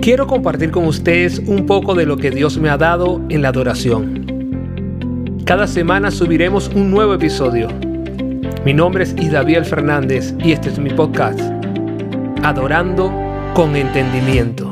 quiero compartir con ustedes un poco de lo que Dios me ha dado en la adoración. Cada semana subiremos un nuevo episodio. Mi nombre es Isdaviel Fernández y este es mi podcast, Adorando con Entendimiento.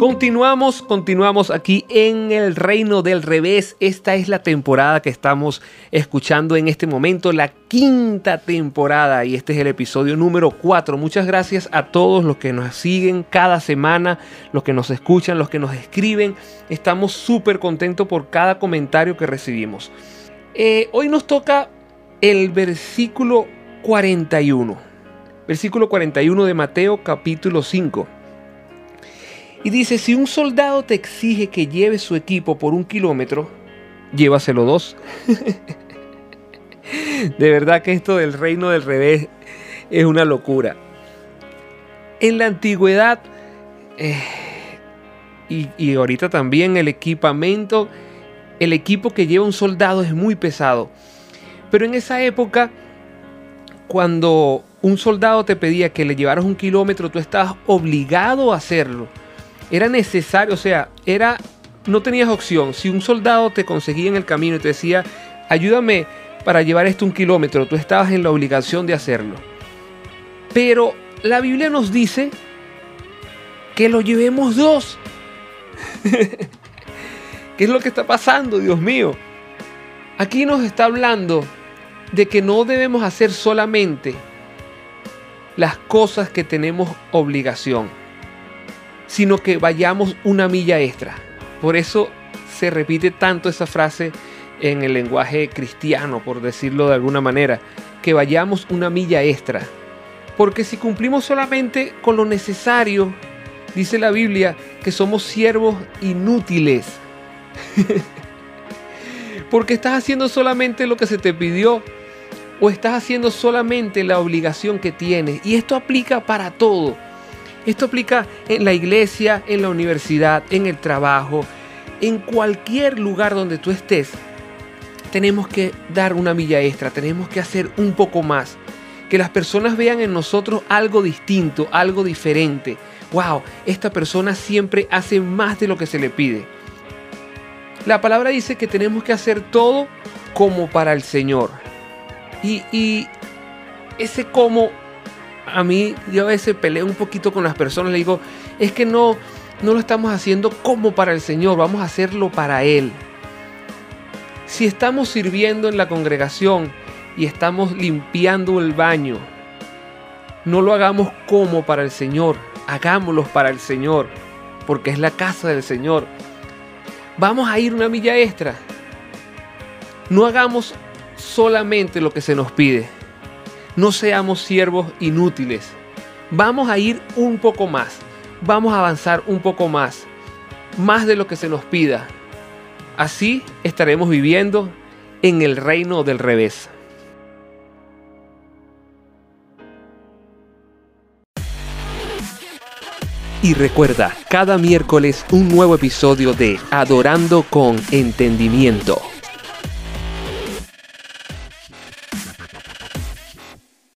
Continuamos, continuamos aquí en el reino del revés. Esta es la temporada que estamos escuchando en este momento, la quinta temporada y este es el episodio número 4. Muchas gracias a todos los que nos siguen cada semana, los que nos escuchan, los que nos escriben. Estamos súper contentos por cada comentario que recibimos. Eh, hoy nos toca el versículo 41. Versículo 41 de Mateo capítulo 5. Y dice, si un soldado te exige que lleve su equipo por un kilómetro, llévaselo dos. de verdad que esto del reino del revés es una locura. En la antigüedad, eh, y, y ahorita también el equipamiento, el equipo que lleva un soldado es muy pesado. Pero en esa época, cuando un soldado te pedía que le llevaras un kilómetro, tú estabas obligado a hacerlo era necesario, o sea, era, no tenías opción. Si un soldado te conseguía en el camino y te decía, ayúdame para llevar esto un kilómetro, tú estabas en la obligación de hacerlo. Pero la Biblia nos dice que lo llevemos dos. ¿Qué es lo que está pasando, Dios mío? Aquí nos está hablando de que no debemos hacer solamente las cosas que tenemos obligación sino que vayamos una milla extra. Por eso se repite tanto esa frase en el lenguaje cristiano, por decirlo de alguna manera, que vayamos una milla extra. Porque si cumplimos solamente con lo necesario, dice la Biblia que somos siervos inútiles. Porque estás haciendo solamente lo que se te pidió o estás haciendo solamente la obligación que tienes. Y esto aplica para todo esto aplica en la iglesia, en la universidad, en el trabajo, en cualquier lugar donde tú estés. Tenemos que dar una milla extra, tenemos que hacer un poco más. Que las personas vean en nosotros algo distinto, algo diferente. Wow, esta persona siempre hace más de lo que se le pide. La palabra dice que tenemos que hacer todo como para el Señor. Y, y ese como a mí yo a veces peleo un poquito con las personas, le digo, es que no, no lo estamos haciendo como para el Señor, vamos a hacerlo para Él. Si estamos sirviendo en la congregación y estamos limpiando el baño, no lo hagamos como para el Señor, hagámoslo para el Señor, porque es la casa del Señor. Vamos a ir una milla extra. No hagamos solamente lo que se nos pide no seamos siervos inútiles. Vamos a ir un poco más. Vamos a avanzar un poco más. Más de lo que se nos pida. Así estaremos viviendo en el reino del revés. Y recuerda, cada miércoles un nuevo episodio de Adorando con Entendimiento.